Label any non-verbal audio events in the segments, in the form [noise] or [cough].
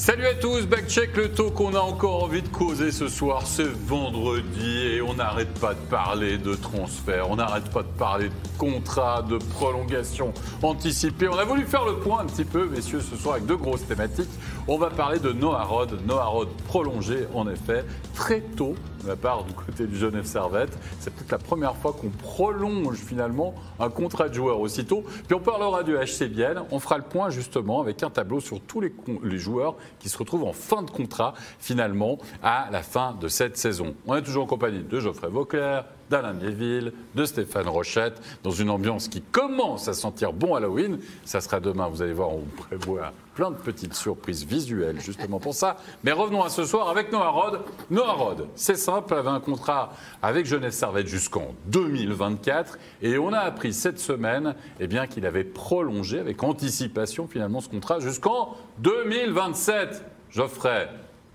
Salut à tous, backcheck le taux qu'on a encore envie de causer ce soir, c'est vendredi et on n'arrête pas de parler de transfert, on n'arrête pas de parler de contrat, de prolongation anticipée. On a voulu faire le point un petit peu, messieurs, ce soir avec deux grosses thématiques. On va parler de Noah Rod, Noah Rod prolongé en effet très tôt de la part du côté du Genève Servette. C'est peut-être la première fois qu'on prolonge finalement un contrat de joueur aussitôt. Puis on parlera du HC Biel. On fera le point justement avec un tableau sur tous les, les joueurs qui se retrouvent en fin de contrat finalement à la fin de cette saison. On est toujours en compagnie de Geoffrey Vauclair, d'Alain Mieville, de Stéphane Rochette, dans une ambiance qui commence à sentir bon Halloween. Ça sera demain, vous allez voir, on prévoit plein de petites surprises visuelles justement pour ça. Mais revenons à ce soir avec Noah Rod. Noah Rod, c'est simple, avait un contrat avec Genève Servette jusqu'en 2024 et on a appris cette semaine eh bien, qu'il avait prolongé avec anticipation finalement ce contrat jusqu'en 2027. Geoffrey,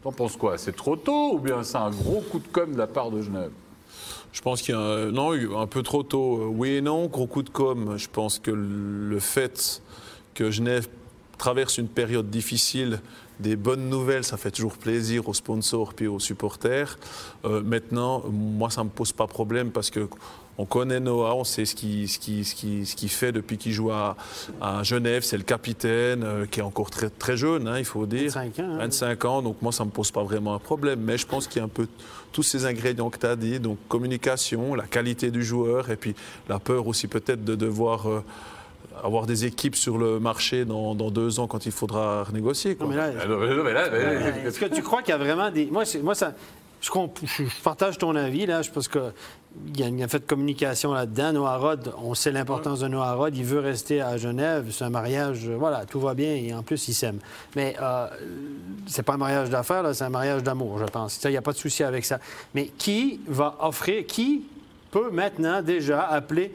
t'en penses quoi? C'est trop tôt ou bien c'est un gros coup de com' de la part de Genève? Je pense qu'il y a un, non, un peu trop tôt. Oui et non, gros coup de com'. Je pense que le fait que Genève traverse une période difficile, des bonnes nouvelles, ça fait toujours plaisir aux sponsors puis aux supporters. Euh, maintenant, moi, ça ne me pose pas problème parce que on connaît Noah, on sait ce qu'il ce qui, ce qui, ce qui fait depuis qu'il joue à, à Genève. C'est le capitaine euh, qui est encore très, très jeune, hein, il faut dire. 25 ans. 25 ans, donc moi, ça ne me pose pas vraiment un problème. Mais je pense qu'il y a un peu tous ces ingrédients que tu as dit, donc communication, la qualité du joueur et puis la peur aussi peut-être de devoir... Euh, avoir des équipes sur le marché dans, dans, deux ans quand il faudra renégocier. Quoi. Non, mais là, non, mais non, mais là, mais- Est-ce que tu crois qu'il y a vraiment des. Moi, moi ça, je, je- partage ton avis, là. Je pense qu'il y a une fait de communication là-dedans. Noah Rod, on sait l'importance de Noah Rod. Il veut rester à Genève. C'est un mariage, euh, voilà, tout va bien et en plus, il s'aime. Mais euh, c'est pas un mariage d'affaires, c'est un mariage d'amour, je pense. Il n'y a pas de souci avec ça. Mais qui va offrir, qui peut maintenant déjà appeler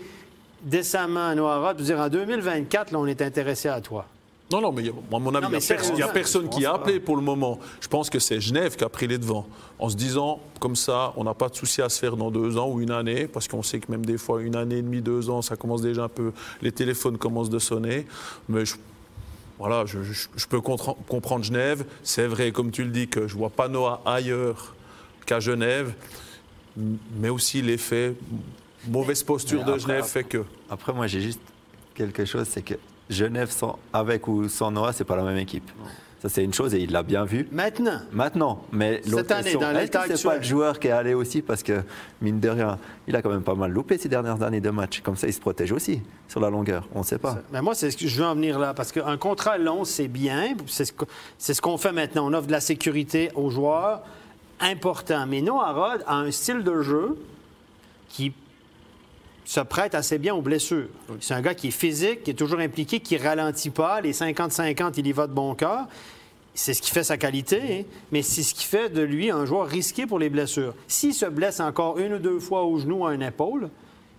décemment Noah Rod pour dire en 2024, là, on est intéressé à toi? Non, non, mais à mon avis, il n'y a, pers- personne qui a appelé pour le moment. Je pense que c'est Genève qui a pris les devants, en se disant, comme ça, on n'a pas de souci à se faire dans deux ans ou une année, parce qu'on sait que même des fois, une année et demie, deux ans, ça commence déjà un peu, les téléphones commencent de sonner. Mais je, voilà, je, je- je peux comprendre Genève. C'est vrai, comme tu le dis, que je ne vois pas Noah ailleurs qu'à Genève, mais aussi l'effet, mauvaise posture Mais de après- Genève fait que. Après, moi, j'ai juste quelque chose, c'est que Genève, sans, avec ou sans Noah, c'est pas la même équipe. Ça, c'est une chose et il l'a bien vu. Maintenant. Maintenant, mais l'autre année, question, dans l'état que c'est pas le joueur qui est allé aussi? Parce que mine de rien, il a quand même pas mal loupé ces dernières années de match. Comme ça, il se protège aussi sur la longueur. On ne sait pas. Mais moi, c'est ce que je veux en venir là, parce qu'un contrat long, c'est bien. C'est ce que- c'est ce qu'on fait maintenant. On offre de la sécurité aux joueurs, important. Mais Noah Rod a un style de jeu qui se prête assez bien aux blessures. C'est un gars qui est physique, qui est toujours impliqué, qui ralentit pas. Les 50-50, il y va de bon cœur. C'est ce qui fait sa qualité, hein, mais c'est ce qui fait de lui un joueur risqué pour les blessures. S'il se blesse encore une ou deux fois au genou ou à une épaule,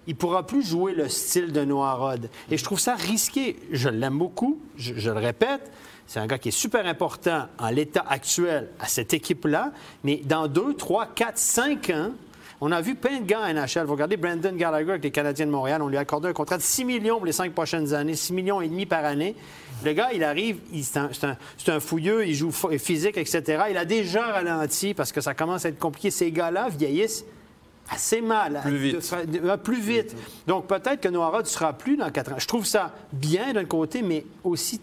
il pourra plus jouer le style de Noah Rod. Et je trouve ça risqué. Je l'aime beaucoup, je, je le répète. C'est un gars qui est super important en l'état actuel à cette équipe-là, mais dans deux, trois, quatre, cinq ans, on a vu plein de gars à NHL. Vous regardez Brandon Gallagher avec les Canadiens de Montréal. On lui a accordé un contrat de 6 millions pour les cinq prochaines années, 6 millions et demi par année. Le gars, il arrive, c'est un, un- fouilleux, il joue physique, etc. Il a déjà ralenti parce que ça commence à être compliqué. Ces gars-là vieillissent assez mal. Plus vite. De- de- de- plus vite. Donc peut-être que Noah Rod ne sera plus dans 4 ans. Je trouve ça bien d'un côté, mais aussi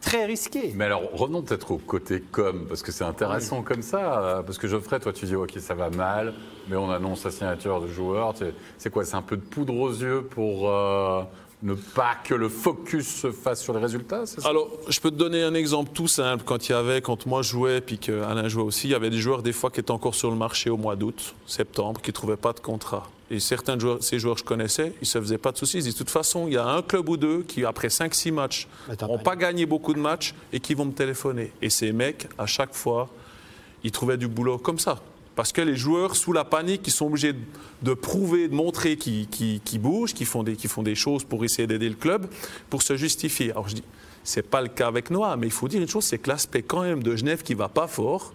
très risqué. Mais alors, revenons peut-être au côté com, parce que c'est intéressant comme ça. euh, Parce que Geoffrey, toi, tu dis, OK, ça va mal, mais on annonce la signature de joueur. C'est quoi C'est un peu de poudre aux yeux pour euh, ne pas que le focus se fasse sur les résultats ça? Alors, je peux te donner un exemple tout simple. Quand il y avait, quand moi je jouais, puis qu'Alain jouait aussi, il y avait des joueurs des fois qui étaient encore sur le marché au mois d'août, septembre, qui ne trouvaient pas de contrat. Et certains joueurs, ces joueurs que je connaissais, ils ne se faisaient pas de soucis. Ils disaient, de toute façon, il y a un club ou deux qui, après 5-6 matchs, n'ont pas- pas gagné beaucoup de matchs et qui vont me téléphoner. Et ces mecs, à chaque fois, ils trouvaient du boulot comme ça. Parce que les joueurs, sous la panique, ils sont obligés de, prouver, de montrer qu'ils qu'ils- qu'ils bougent, qu'ils font, font des choses pour essayer d'aider le club, pour se justifier. Alors je dis, c'est pas le cas avec Noah, mais il faut dire une chose, c'est que l'aspect quand même de Genève qui va pas fort,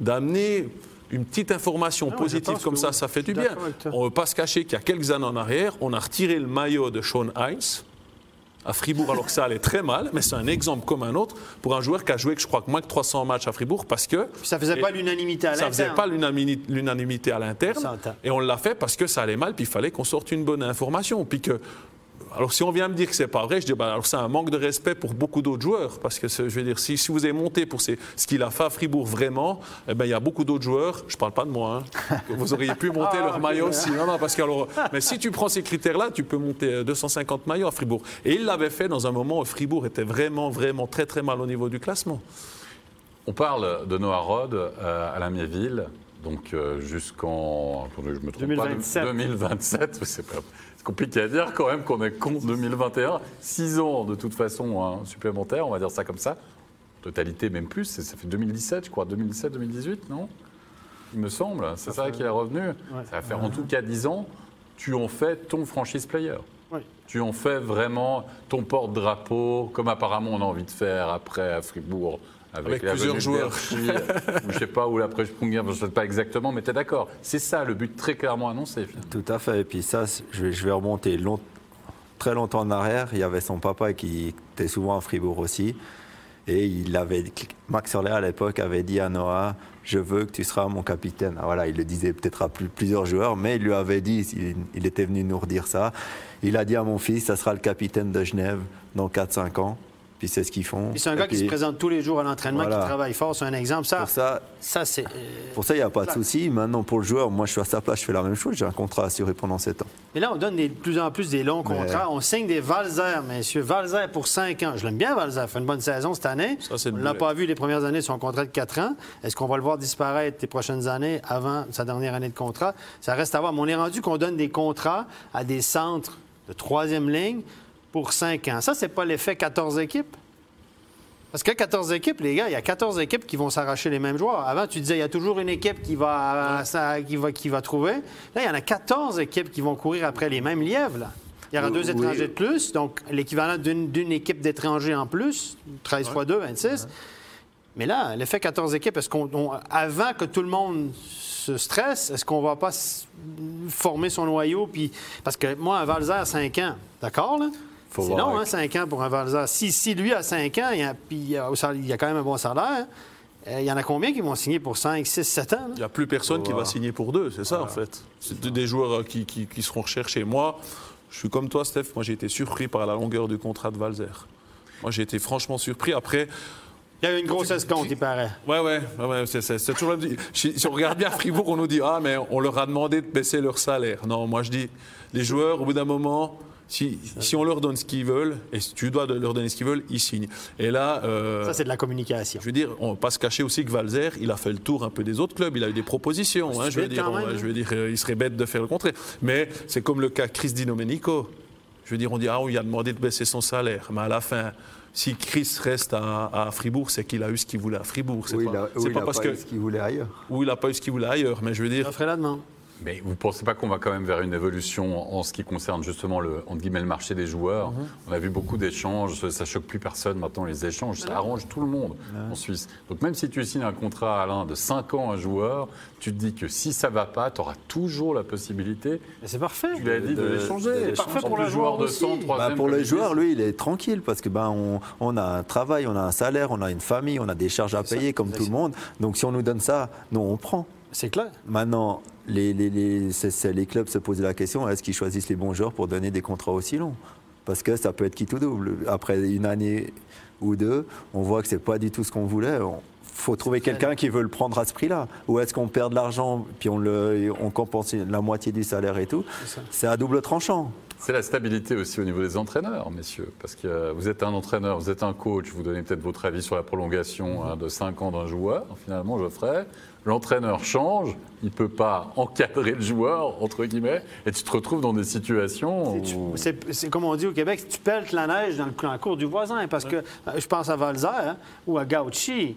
d'amener une petite information Ah positive comme ça, oui. ça fait du bien. On ne veut pas se cacher qu'il y a quelques années en arrière, on a retiré le maillot de Sean Hines à Fribourg alors que ça allait très mal, mais c'est un exemple comme un autre pour un joueur qui a joué, je crois, moins que 300 matchs à Fribourg parce que ça faisait pas l'unanimité à ça faisait l'interne. pas l'unanimité à l'interne. Et on l'a fait parce que ça allait mal, puis il fallait qu'on sorte une bonne information. Puis que, alors si on vient me dire que c'est pas vrai, je dis bah, alors c'est un manque de respect pour beaucoup d'autres joueurs. Parce que c'est- je veux dire, si, si vous avez monté pour ces- ce qu'il a fait à Fribourg vraiment, eh ben, il y a beaucoup d'autres joueurs, je parle pas de moi, hein, que vous auriez pu monter Ah, leur maillot aussi. Non, non, parce que alors, mais si tu prends ces critères-là, tu peux monter euh, 250 maillots à Fribourg. Et il l'avait fait dans un moment où Fribourg était vraiment, vraiment très, très mal au niveau du classement. On parle de Noah Rod euh, à la Mieville, donc euh, jusqu'en. attendez, je me trompe 2027. Pas, 2027. [laughs] C'est pas- compliqué à dire quand même qu'on est contre 2021. Six ans de toute façon hein, supplémentaires, on va dire ça comme ça. Totalité, même plus. Ça fait 2017, je crois. 2017-2018, non? Il me semble. C'est ça qui est revenu. Ça va faire en tout cas 10 ans. Tu en fais ton franchise player. Oui. Tu en fais vraiment ton porte-drapeau, comme apparemment on a envie de faire après à Fribourg. Avec, plusieurs joueurs. Berchi, ou je sais pas, ou l'après Sprunger, je ne sais pas exactement, mais tu es d'accord. C'est ça le but très clairement annoncé. finalement. Tout à fait. Et puis ça, je vais, je vais remonter long- très longtemps en arrière. Il y avait son papa qui était souvent à Fribourg aussi. Et il avait, Max Orley à l'époque avait dit à Noah, je veux que tu seras mon capitaine. Ah, voilà, il le disait peut-être à plus- plusieurs joueurs, mais il lui avait dit, il, il était venu nous redire ça. Il a dit à mon fils, ça sera le capitaine de Genève dans 4-5 ans. Puis c'est ce qu'ils font. C'est un gars qui se présente tous les jours à l'entraînement, Voilà. qui travaille fort. C'est un exemple. Ça, Pour ça, ça c'est. euh, pour ça, il n'y a pas de souci. Maintenant, pour le joueur, moi, je suis à sa place, je fais la même chose. J'ai un contrat assuré pendant 7 ans. Mais là, on donne de plus en plus des longs Mais- contrats. On signe des Valzer, messieurs. Valzer pour 5 ans. Je l'aime bien, Valzer. Il fait une bonne saison cette année. Ça, c'est on ne l'a pas vu les premières années de son contrat de 4 ans. Est-ce qu'on va le voir disparaître les prochaines années avant sa dernière année de contrat? Ça reste à voir. Mais on est rendu qu'on donne des contrats à des centres de troisième ligne pour 5 ans. Ça, c'est pas l'effet 14 équipes? Parce que 14 équipes, les gars, il y a 14 équipes qui vont s'arracher les mêmes joueurs. Avant, tu disais, il y a toujours une équipe qui va, ça- qui va, qui va trouver. Là, il y en a 14 équipes qui vont courir après les mêmes lièvres. là. Il y aura Oui, deux étrangers de plus, donc l'équivalent d'une équipe d'étrangers en plus, 13 fois 2, 26. Mais là, l'effet 14 équipes, est-ce qu'on, on- avant que tout le monde se stresse, est-ce qu'on va pas former son noyau? Puis, parce que moi, un Valzer, 5 ans, d'accord, là? C'est long, avec- hein, 5 ans pour un Valzer. Si, si lui a 5 ans, il y a, puis il a, quand même un bon salaire, euh, il y en a combien qui vont signer pour 5, 6, 7 ans? là? Il n'y a plus personne qui va signer pour deux, c'est ça en fait. C'est des joueurs euh, qui, qui- qui seront recherchés. Moi, je suis comme toi, Steph. Moi, j'ai été surpris par la longueur du contrat de Valzer. Moi, j'ai été franchement surpris. Après, Il y a eu une grosse escompte, il paraît. ouais, ouais, ouais, ouais, c'est- c'est c'est toujours. Si si on regarde bien Fribourg, on nous dit ah mais on leur a demandé de baisser leur salaire. Non, moi je dis les joueurs au bout d'un moment. Si, si on leur donne ce qu'ils veulent, et si tu dois leur donner ce qu'ils veulent, ils signent. Et là, euh, Ça, c'est de la communication. je veux dire, on ne va pas se cacher aussi que Valzer, il a fait le tour un peu des autres clubs. Il a eu des propositions. hein, je, veux dire, on- je veux dire, il serait bête de faire le contraire. Mais c'est comme le cas Chris Di Domenico. Je veux dire, on dit, ah, on lui a demandé de baisser son salaire. Mais à la fin, si Chris reste à, à Fribourg, c'est qu'il a eu ce qu'il voulait à Fribourg. C'est Oui, pas, il a, oui, pas il a parce pas que. eu ce qu'il voulait ailleurs. Ou il n'a pas eu ce qu'il voulait ailleurs. Mais je veux dire, L'offre et la demande. Mais vous ne pensez pas qu'on va quand même vers une évolution en ce qui concerne justement le, entre guillemets, le marché des joueurs Mhm. On a vu beaucoup d'échanges, ça, choque plus personne maintenant les échanges, ça arrange tout le monde en Suisse. Donc même si tu signes un contrat Alain de 5 ans à un joueur, tu te dis que si ça va pas, tu auras toujours la possibilité, c'est parfait. tu l'as dit, de, de- l'échanger. de parfait pour le joueur de aussi. 100, Bah, pour le joueur, lui, il est tranquille parce que ben on, on a un travail, on a un salaire, on a une famille, on a des charges à payer comme tout le monde. Donc si on nous donne ça, nous on prend. C'est clair. Maintenant, les, les, les, c'est- c'est- les clubs se posent la question est-ce qu'ils choisissent les bons joueurs pour donner des contrats aussi longs? Parce que ça peut être qui tout double. Après une année ou deux, on voit que c'est pas du tout ce qu'on voulait. Il faut trouver quelqu'un qui veut le prendre à ce prix-là. Ou est-ce qu'on perd de l'argent puis on, le, on compense la moitié du salaire et tout? C'est à double tranchant. C'est la stabilité aussi au niveau des entraîneurs, messieurs. Parce que euh, vous êtes un entraîneur, vous êtes un coach, vous donnez peut-être votre avis sur la prolongation hein, de 5 ans d'un joueur. Finalement, Geoffrey, l'entraîneur change, il ne peut pas encadrer le joueur, entre guillemets, et tu te retrouves dans des situations Tu- où... C'est comme on dit au Québec, tu peltes la neige dans le, dans la cour du voisin. Parce que euh, je pense à Valzer hein, ou à Gauchi.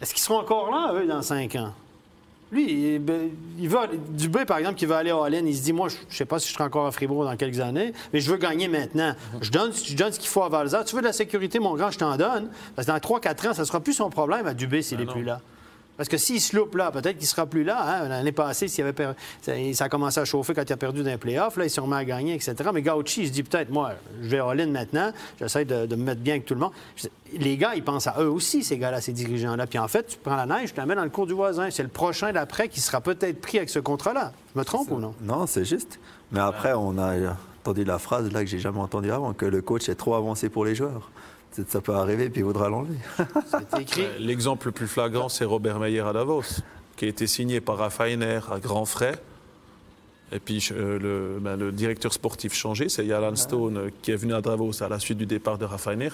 Est-ce qu'ils seront encore là, eux, dans cinq ans? Lui, il, ben, il va, Dubé, par exemple, qui va aller à Allen, il se dit Moi, je ne sais pas si je serai encore à Fribourg dans quelques années, mais je veux gagner maintenant. Je donne, je donne ce qu'il faut à Valzer. Tu veux de la sécurité, mon grand, je t'en donne. Parce que dans 3-4 ans, ça ne sera plus son problème à Dubé s'il n'est plus là. Parce que s'il se loupe là, peut-être qu'il ne sera plus là. hein. L'année passée, s'il avait per- ça, a commencé à chauffer quand il a perdu dans les playoffs. Là, il se remet à gagner, etc. Mais Gauchi, il se dit peut-être, moi, je vais all-in maintenant. J'essaie de, de me mettre bien avec tout le monde. Les gars, ils pensent à eux aussi, ces gars-là, ces dirigeants-là. Puis en fait, tu prends la neige, tu la mets dans le cours du voisin. C'est le prochain d'après qui sera peut-être pris avec ce contrat-là. Je me trompe ou non? Non, c'est juste. Mais après, on a entendu la phrase là que j'ai jamais entendue avant, que le coach est trop avancé pour les joueurs. C'est- Ça peut arriver, puis il voudra l'enlever. C'est écrit. L'exemple le plus flagrant, c'est Robert Meyer à Davos, qui a été signé par Raffiner à grands frais. Et puis euh, le, ben, le directeur sportif changé, c'est Yalan Stone euh, qui est venu à Davos à la suite du départ de Raffiner.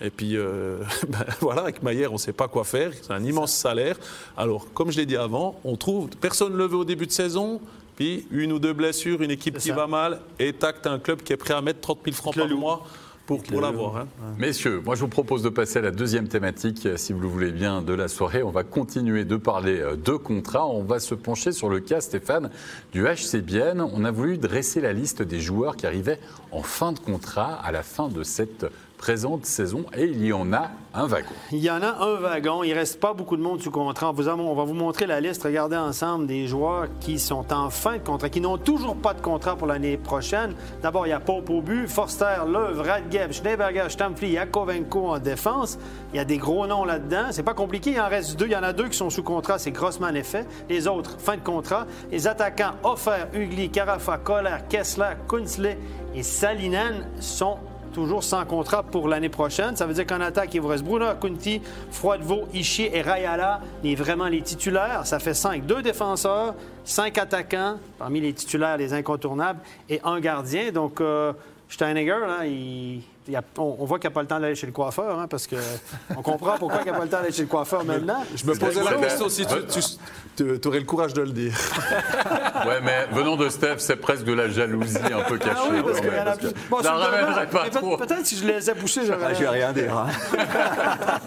Et puis euh, [laughs] ben, voilà, avec Meyer, on ne sait pas quoi faire. C'est un immense salaire. Alors, comme je l'ai dit avant, on trouve personne ne le veut au début de saison. Puis une ou deux blessures, une équipe qui ça. va mal, et tac, t'as un club qui est prêt à mettre 30 000 francs par mois pour, l'avoir. hein. Messieurs, moi je vous propose de passer à la deuxième thématique, euh, si vous le voulez bien, de la soirée. On va continuer de parler euh, de contrats. On va se pencher sur le cas, Stéphane, du HC Bienne. On a voulu dresser la liste des joueurs qui arrivaient en fin de contrat à la fin de cette présente saison. Et il y en a un wagon. Il y en a un wagon. Il reste pas beaucoup de monde sous contrat. On, va vous montrer la liste. Regardez ensemble des joueurs qui sont en fin de contrat, qui n'ont toujours pas de contrat pour l'année prochaine. D'abord, il y a Pope au Forster, Löw, Radgeb, Schneeberger, Stamfli, Yakovenko en défense. Il y a des gros noms là-dedans. C'est pas compliqué. Il en reste deux. Il y en a deux qui sont sous contrat. C'est Grossman et. Les autres, fin de contrat. Les attaquants Offer, Ugly, Carafa, Kohler, Kessler, Kunzle et Salinen sont toujours sans contrat pour l'année prochaine. Ça veut dire qu'en attaque, il vous reste Bruno Kunti, Froidevaux, Ishii et Rayala, les, vraiment les titulaires. Ça fait cinq. Deux défenseurs, cinq attaquants, parmi les titulaires, les incontournables, et un gardien. Donc, euh, Steinegger, là, il- a- on, on voit qu'il n'a pas le temps d'aller chez le coiffeur, hein, parce que on comprend pourquoi il n'a pas le temps d'aller chez le coiffeur maintenant. Je me posais la question si tu, aurais le courage de le dire. [laughs] Ouais, mais venant de Steph, c'est presque de la jalousie un peu cachée. Ah oui, parce même, a parce que plus. Bon, je ramènerai pas Mais peut- trop. Peut-être si je les laissais boucher, Ah, je vais rien dire. hein. [laughs]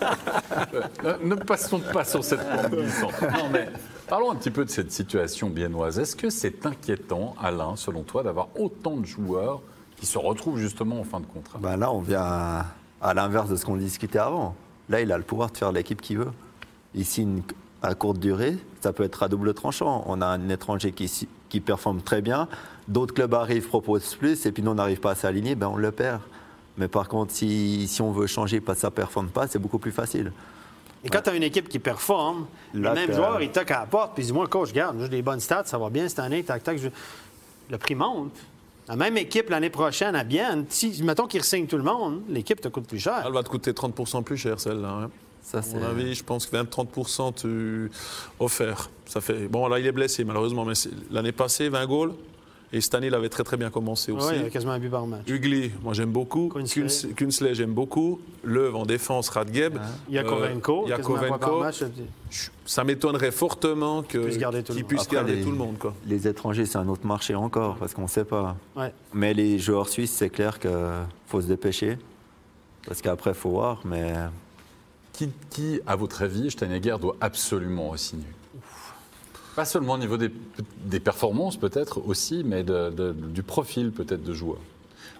Euh, Ne passons pas sur cette pente. Non, mais parlons un petit peu de cette situation biennoise. Est-ce que c'est inquiétant, Alain, selon toi, d'avoir autant de joueurs qui se retrouvent justement en fin de contrat Ben là, on vient à, à l'inverse de ce qu'on discutait avant. Là, il a le pouvoir de faire l'équipe qu'il veut. Il signe à courte durée, ça peut être à double tranchant. On a un étranger qui, si- qui performe très bien, d'autres clubs arrivent, proposent plus, et puis nous, on n'arrive pas à s'aligner, ben on le perd. Mais par contre, si, si on veut changer parce que ça ne performe pas, c'est beaucoup plus facile. Et quand tu as une équipe qui performe, Là, le même joueur, il toque à la porte, puis il dit Moi, coach, regarde, j'ai des bonnes stats, ça va bien cette année, tac, tac. je- Le prix monte. La même équipe l'année prochaine à Bienne, si, mettons qu'il signe tout le monde, l'équipe te coûte plus cher. Elle va te coûter 30% plus cher, celle-là. hein. Ça, À mon avis, je pense que 20-30 tu offert. Ça fait... Bon, là, il est blessé, malheureusement, mais l'année passée, 20 goals. Et cette année, il avait très, très bien commencé aussi. Oui, il y a quasiment un but par match. Ugly, moi j'aime beaucoup. Kunsley. J'aime beaucoup. Löw en défense, Radgeb. Yakovenko, Euh, Yakovenko. Ça m'étonnerait fortement que- puisse garder tout le qu'il monde. puisse Après, garder les- tout le monde. Quoi. Les étrangers, c'est un autre marché encore, parce qu'on ne sait pas. Ouais. Mais les joueurs suisses, c'est clair qu'il faut se dépêcher. Parce qu'après, il faut voir, mais Qui, qui, à votre avis, Steinegger doit absolument re-signer? Pas seulement au niveau des, des performances, peut-être aussi, mais de- de- du profil, peut-être, de joueur.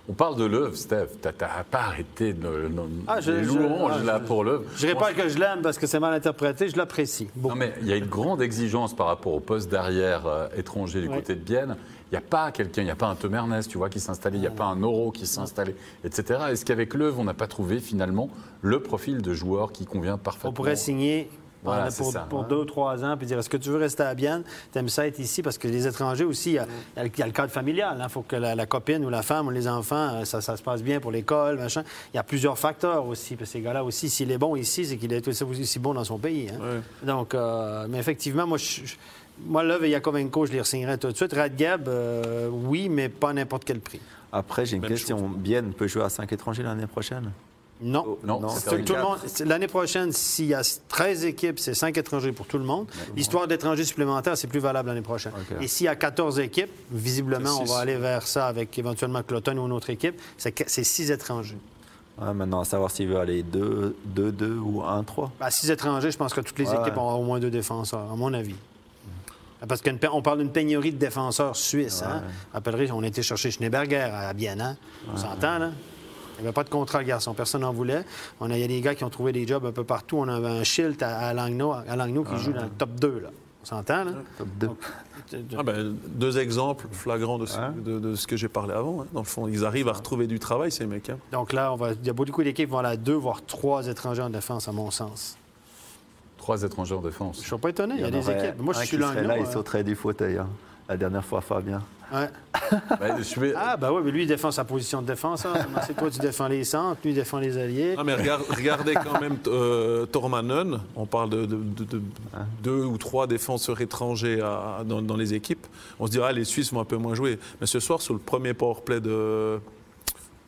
On parle de l'œuvre, Steph. Tu n'as pas arrêté de, Ah, je- les je- louanges ah, là je- pour l'œuvre. Je dirais pas que je l'aime parce que c'est mal interprété, je l'apprécie. Non, mais il y a une grande exigence par rapport au poste d'arrière euh, étranger du Ouais. côté de Bienne. Il n'y a pas quelqu'un, il n'y a pas un Tom Ernest, tu vois, qui s'installait, il n'y a pas un Oro qui s'installait, etc. Est-ce qu'avec l'œuvre, on n'a pas trouvé finalement le profil de joueur qui convient parfaitement On pourrait signer Voilà, pour, ça. pour deux ou trois ans puis dire est-ce que tu veux rester à Bienne? T'aimes ça être ici Parce que les étrangers aussi, il y a, il y a le- cadre familial. Il faut que la, la copine ou la femme ou les enfants, euh, ça, ça se passe bien pour l'école, machin. Il y a plusieurs facteurs aussi. Puis ces gars-là aussi, s'il est bon ici, c'est qu'il est aussi aussi bon dans son pays. hein. Ouais. Donc, euh, mais effectivement, moi, je, je- moi là, Yakovenko, je les signerais tout de suite. Radgeb, euh, oui, mais pas à n'importe quel prix. après, j'ai une Même question. Bienne peut jouer à 5 étrangers l'année prochaine? Non. Non, Non, L'année prochaine, s'il y a 13 équipes, c'est 5 étrangers pour tout le monde. L'histoire d'étrangers supplémentaires, c'est plus valable l'année prochaine. Et s'il y a 14 équipes, visiblement, on va aller vers ça avec éventuellement Cloton ou une autre équipe. C'est que- c'est 6 étrangers. Ouais, Maintenant, à savoir s'il veut aller 2-2 ou 1-3. À 6 étrangers, je pense que toutes les Ouais. équipes ont au moins deux défenseurs, à mon avis. Parce qu'on parle d'une pénurie de défenseurs suisses. Hein? Rappellerai, on a été chercher Schneeberger à Bienne. hein? On s'entend, là? Il n'y avait pas de contrat, le garçon. Personne n'en voulait. On a, il y a des gars qui ont trouvé des jobs un peu partout. On avait un Schilt à, à Langnau, à Langnau qui joue dans le top 2. Là. On s'entend, là? Top deux. Ah ben, deux exemples flagrants de ce, Ouais. de, de ce que j'ai parlé avant. hein. Dans le fond, ils arrivent à retrouver du travail, ces mecs. hein. Donc là, on va, il y a beaucoup d'équipes qui vont aller à deux, voire trois étrangers en défense, à mon sens. Trois étrangers en Je défense. ne suis pas étonné. Il y a des équipes. Moi, je suis Langnau. là, il sauterait du fauteuil. Hein. La dernière fois, Fabien. ouais. [laughs] Ben, je vais- Ah, ben oui, mais lui, il défend sa position de défense. hein. C'est toi, tu défends les centres, lui, il défend les alliés. Ah, mais regarde- regardez quand même euh, Tormanen. On parle de, de- de- de deux ou trois défenseurs étrangers à- dans, dans les équipes. On se dit, ah, les Suisses vont un peu moins jouer. Mais ce soir, sur le premier powerplay de,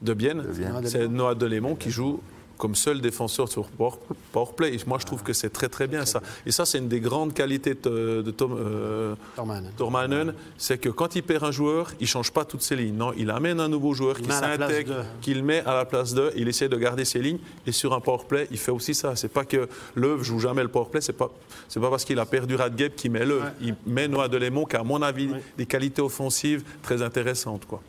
de Bienne, De Bienne. c'est Noah Delémont qui joue comme seul défenseur sur power- powerplay. Et moi, je trouve que c'est très, très bien ça. Et ça, c'est une des grandes qualités de, de Tom. euh, Torman. Tormanen, c'est que quand il perd un joueur, il change pas toutes ses lignes. Non, il amène un nouveau joueur qui s'intègre, qu'il met à la place de, il essaie de garder ses lignes. Et sur un powerplay, il fait aussi ça. C'est pas que Löw joue jamais le powerplay, c'est pas, c'est pas parce qu'il a perdu Radgeb qu'il met. Ouais. Il met Noah Delémont qui a, à mon avis, Ouais. des qualités offensives très intéressantes. Quoi.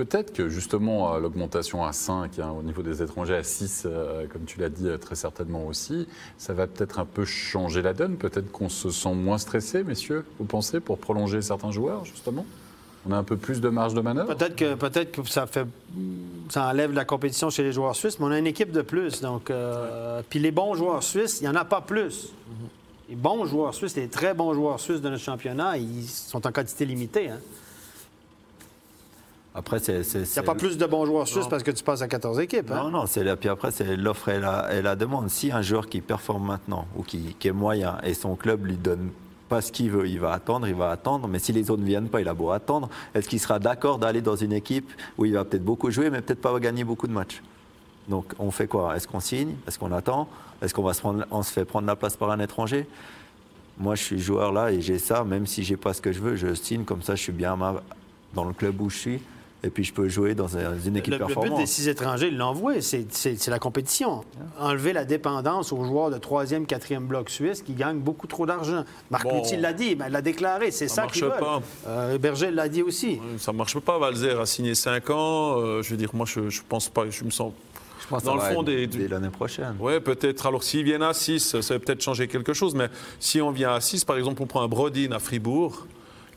Peut-être que justement euh, l'augmentation à 5 hein, au niveau des étrangers à 6, euh, comme tu l'as dit euh, très certainement aussi, ça va peut-être un peu changer la donne. Peut-être qu'on se sent moins stressé, messieurs, vous pensez, pour prolonger certains joueurs justement? On a un peu plus de marge de manœuvre? Peut-être que, peut-être que ça fait, ça enlève la compétition chez les joueurs suisses, mais on a une équipe de plus. Donc, euh, puis les bons joueurs suisses, il n'y en a pas plus. Les bons joueurs suisses, les très bons joueurs suisses de notre championnat, ils sont en quantité limitée. hein. Après, c'est. Il n'y a pas plus de bons joueurs suisses parce que tu passes à 14 équipes. hein. Non, non, c'est puis après, c'est l'offre et la, et la demande. Si un joueur qui performe maintenant ou qui, qui est moyen et son club lui donne pas ce qu'il veut, il va attendre, il va attendre. Mais si les autres ne viennent pas, il a beau attendre. Est-ce qu'il sera d'accord d'aller dans une équipe où il va peut-être beaucoup jouer, mais peut-être pas gagner beaucoup de matchs? Donc, on fait quoi? Est-ce qu'on signe? Est-ce qu'on attend? Est-ce qu'on va se, prendre, on se fait prendre la place par un étranger? Moi, je suis joueur là et j'ai ça. Même si j'ai pas ce que je veux, je signe comme ça. Je suis bien dans le club où je suis. Et puis, je peux jouer dans un- une équipe Le, le but performante. des six étrangers, ils l'envoient, c'est la compétition. Enlever la dépendance aux joueurs de troisième, quatrième bloc suisse qui gagnent beaucoup trop d'argent. Marc Bon. L'a dit, il l'a déclaré, c'est ça, Ça qu'ils marche veulent. pas. Euh, Berger l'a dit aussi. Ça marche pas. Valzer a signé 5 ans. Euh, je veux dire, moi, je, je pense pas. Je me sens. Je pense Dans ça le va fond des- dès l'année prochaine. Ouais, peut-être. Alors, s'ils viennent à 6, ça va peut-être changer quelque chose. Mais si on vient à 6, par exemple, on prend un Brodin à Fribourg,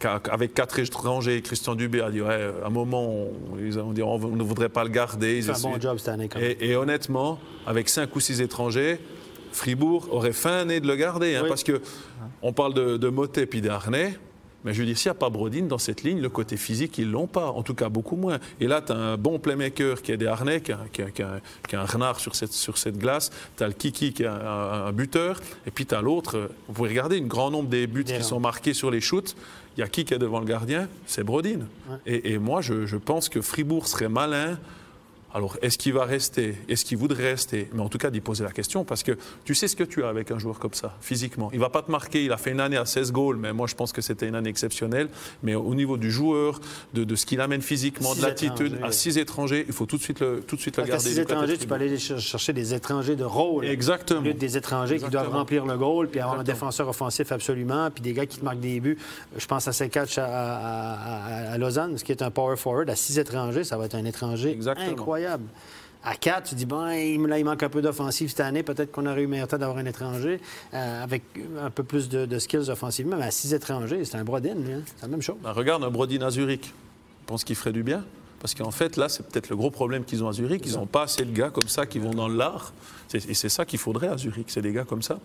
avec quatre étrangers, Christian Dubé a dit ouais, à un moment, on, ils ont dit on ne voudrait pas le garder. Fait un bon job cette année quand même. et, et honnêtement, avec 5 ou 6 étrangers, Fribourg aurait fin année de le garder. hein. Parce que on parle de, de Motet puis d'Arnay. Mais je veux dire, s'il n'y a pas Brodin dans cette ligne, le côté physique, ils ne l'ont pas. En tout cas, beaucoup moins. Et là, tu as un bon playmaker qui est des Harnais, qui a, qui a- qui a- qui a un renard sur cette, sur cette glace. Tu as le Kiki qui est un, un buteur. Et puis tu as l'autre. euh, Vous pouvez regarder un grand nombre des buts qui sont marqués sur les shoots. Il y a qui qui est devant le gardien C'est Brodin. Et, et moi, je, je pense que Fribourg serait malin. Alors, est-ce qu'il va rester? Est-ce qu'il voudrait rester? Mais en tout cas, d'y poser la question, parce que tu sais ce que tu as avec un joueur comme ça, physiquement. Il va pas te marquer, il a fait une année à 16 goals, mais moi, je pense que c'était une année exceptionnelle. Mais au niveau du joueur, de, de ce qu'il amène physiquement, Six de l'attitude, à six étrangers, il faut tout de suite le, tout de suite le Parce qu'à garder. côté de étrangers, tu peux aller cher- chercher des étrangers de rôle. Exactement. Au lieu des étrangers qui doivent remplir le goal, puis avoir un défenseur offensif absolument, puis des gars qui te marquent des buts. Je pense à Sekatch à, à- à- Lausanne, ce qui est un power forward. À six étrangers, ça va être un étranger Exactement. incroyable. À quatre, tu dis, bon, il, là, il manque un peu d'offensive cette année. Peut-être qu'on aurait eu meilleur temps d'avoir un étranger euh, avec un peu plus de, de skills offensivement. Mais à six étrangers, c'est un Brodin, hein. c'est la même chose. Ben, regarde un Brodin à Zurich. Je pense qu'il ferait du bien. Parce qu'en fait, là, c'est peut-être le gros problème qu'ils ont à Zurich. Ils n'ont pas assez de gars comme ça qui vont dans l'art. Et c'est ça qu'il faudrait à Zurich, c'est des gars comme ça.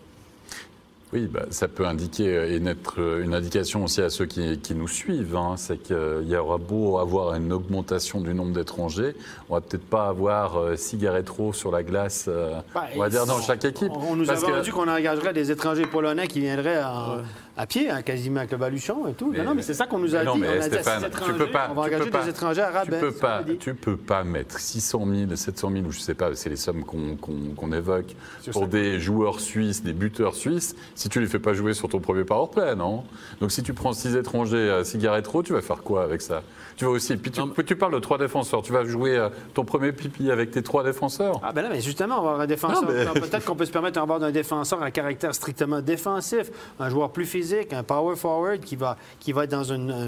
Oui, bah, ça peut indiquer euh, et être euh, une indication aussi à ceux qui, qui nous suivent. hein. c'est qu'il y aura beau avoir une augmentation du nombre d'étrangers, on va peut-être pas avoir euh, gars rétro sur la glace, euh, Ben, on va dire dans chaque équipe. On, on nous Parce a que- vendu qu'on engagerait des étrangers polonais qui viendraient en- à pied, hein, quasiment avec le baluchon et tout. Mais- non, non, mais c'est ça qu'on nous a non, dit. mais on a dit à Stéphane, tu peux pas, on va tu engager peux pas- des étrangers arabes. Tu peux pas, tu peux pas mettre 600 000, 700 000 ou je sais pas, c'est les sommes qu'on qu'on- qu'on évoque Sur pour ça. des joueurs suisses, des buteurs suisses. Si tu les fais pas jouer sur ton premier powerplay, non? Donc si tu prends 6 étrangers à cigarette trop, tu vas faire quoi avec ça? Tu vas aussi. Puis tu, Non, tu parles de trois défenseurs. Tu vas jouer euh, ton premier pipi avec tes trois défenseurs. Ah ben là, mais justement, on va avoir un défenseur. Mais- Peut-être qu'on peut se permettre d'avoir un défenseur à caractère strictement défensif, un joueur plus physique. Un power forward qui va, être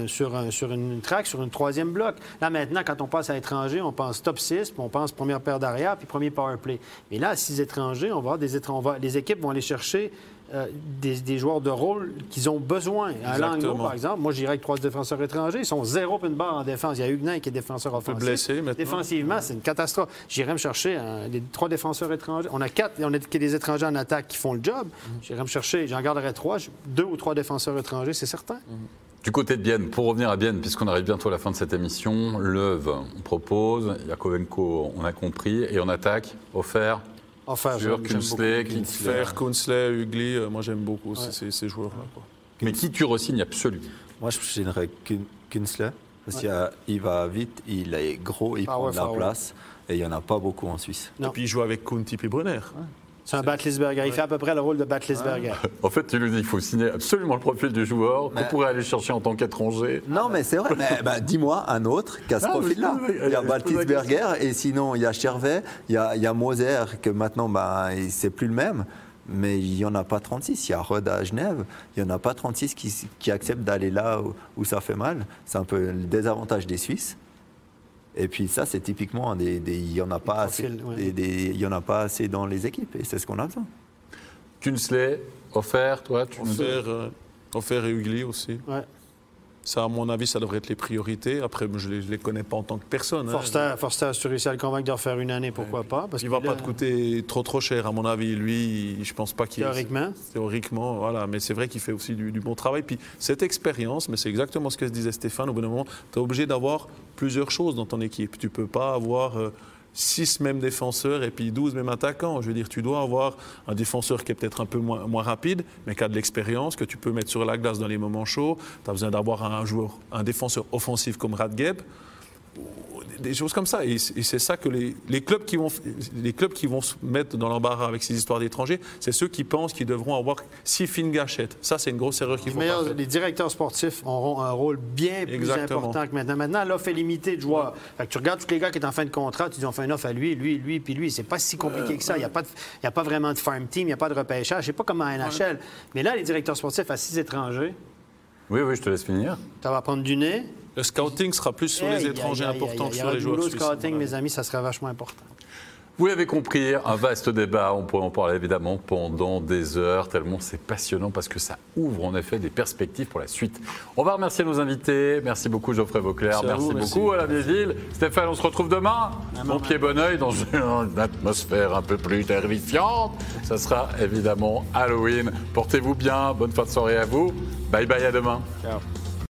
sur, un- sur une track, sur une troisième bloc. Là, maintenant, quand on passe à étranger, on pense top 6, puis on pense première paire d'arrière, puis premier power play. Mais là, à six étrangers, on va des étrangers. Les équipes vont aller chercher euh, des, des joueurs de rôle qu'ils ont besoin. À Exactement. par exemple, moi, j'irais avec trois défenseurs étrangers. Ils sont zéro une barre en défense. Il y a Huguenin qui est défenseur offensif. blessé maintenant. Défensivement, c'est une catastrophe. J'irais me chercher les trois défenseurs étrangers. On a quatre, on a des étrangers en attaque qui font le job. J'irais me chercher, j'en garderais trois, deux ou trois défenseurs étrangers, c'est certain. Du côté de Bienne, pour revenir à Bienne, puisqu'on arrive bientôt à la fin de cette émission, Leuve, on propose, Yakovenko, on a compris, et on attaque, offert, Offert, sur Kunsley. Faire Kunsley, Ugly, euh, moi j'aime beaucoup ces- ces, ces joueurs-là. Mais qui tu resignes absolument Moi, je signerais Kun- Kunstler. Parce qu'il va vite, il est gros, il Ah prend ouais, de la place. Et il n'y en a pas beaucoup en Suisse. Non. Et puis il joue avec Kunti puis Brunner. C'est un Batlisberger. Il fait à peu près le rôle de Batlisberger. En fait, tu lui dis qu'il faut signer absolument le profil du joueur, qu'on pourrait aller chercher en tant qu'étranger. Non, mais c'est vrai. Mais, bah, dis-moi un autre qui a ce Ah, profil-là. Il y a Baltisberger et sinon il y a Chervet, il y a, il y a Moser que maintenant bah, c'est plus le même. Mais il n'y en a pas 36. Il y a Rod à Genève. Il n'y en a pas 36 qui, qui acceptent d'aller là où, où ça fait mal. C'est un peu le désavantage des Suisses. Et puis ça, c'est typiquement des, des- il n'y en a pas assez. profils, ouais. des- des- il y en a pas assez dans les équipes et c'est ce qu'on a besoin. Kunsley, offert, toi, tu nous Offert, euh, offert et Ugly aussi. Ouais. Ça, à mon avis, ça devrait être les priorités. Après, je ne les, connais pas en tant que personne. hein. Si tu réussis à le convaincre de refaire une année, pourquoi pas? Parce Il ne va pas te coûter trop trop cher, à mon avis. Lui, je pense pas qu'il. Théoriquement. Théoriquement, voilà. Mais c'est vrai qu'il fait aussi du, du bon travail. Puis cette expérience, mais c'est exactement ce que disait Stéphane, au bout d'un moment, tu es obligé d'avoir plusieurs choses dans ton équipe. Tu peux pas avoir. euh, six mêmes défenseurs et puis 12 mêmes attaquants. Je veux dire, tu dois avoir un défenseur qui est peut-être un peu moins, moins rapide, mais qui a de l'expérience, que tu peux mettre sur la glace dans les moments chauds. Tu as besoin d'avoir un joueur, un défenseur offensif comme Radgeb des choses comme ça. Et c'est et c'est ça que les, les clubs qui vont, les clubs qui vont se mettre dans l'embarras avec ces histoires d'étrangers, c'est ceux qui pensent qu'ils devront avoir six fines gâchettes. Ça, c'est une grosse erreur qu'il Les, faut meilleurs- les directeurs sportifs auront un rôle bien plus Exactement. important que maintenant. Maintenant, l'offre est limitée de joueurs. Fait que tu regardes tous les gars qui sont en fin de contrat, tu dis on fait une offre à lui, lui, lui, puis lui. C'est pas si compliqué que ça. Il n'y a, pas de- il y a pas vraiment de farm team, il n'y a pas de repêchage. C'est pas comme en NHL. Mais là, les directeurs sportifs à six étrangers, Oui, oui, je te laisse finir. ça va prendre du nez. Le scouting sera plus sur les aïe, étrangers importants que sur les joueurs suisses. scouting, voilà. mes amis, ça serait vachement important. Vous l'avez compris, un vaste débat. On pourrait en parler évidemment pendant des heures, tellement c'est passionnant parce que ça ouvre en effet des perspectives pour la suite. On va remercier nos invités. Merci beaucoup Geoffrey Vauclair. Merci à Merci, vous, merci. beaucoup à la vieille ville. Stéphane, on se retrouve demain. Bon pied, bon oeil dans une atmosphère un peu plus terrifiante. Ça sera évidemment Halloween. Portez-vous bien. Bonne fin de soirée à vous. Bye bye à demain. Ciao.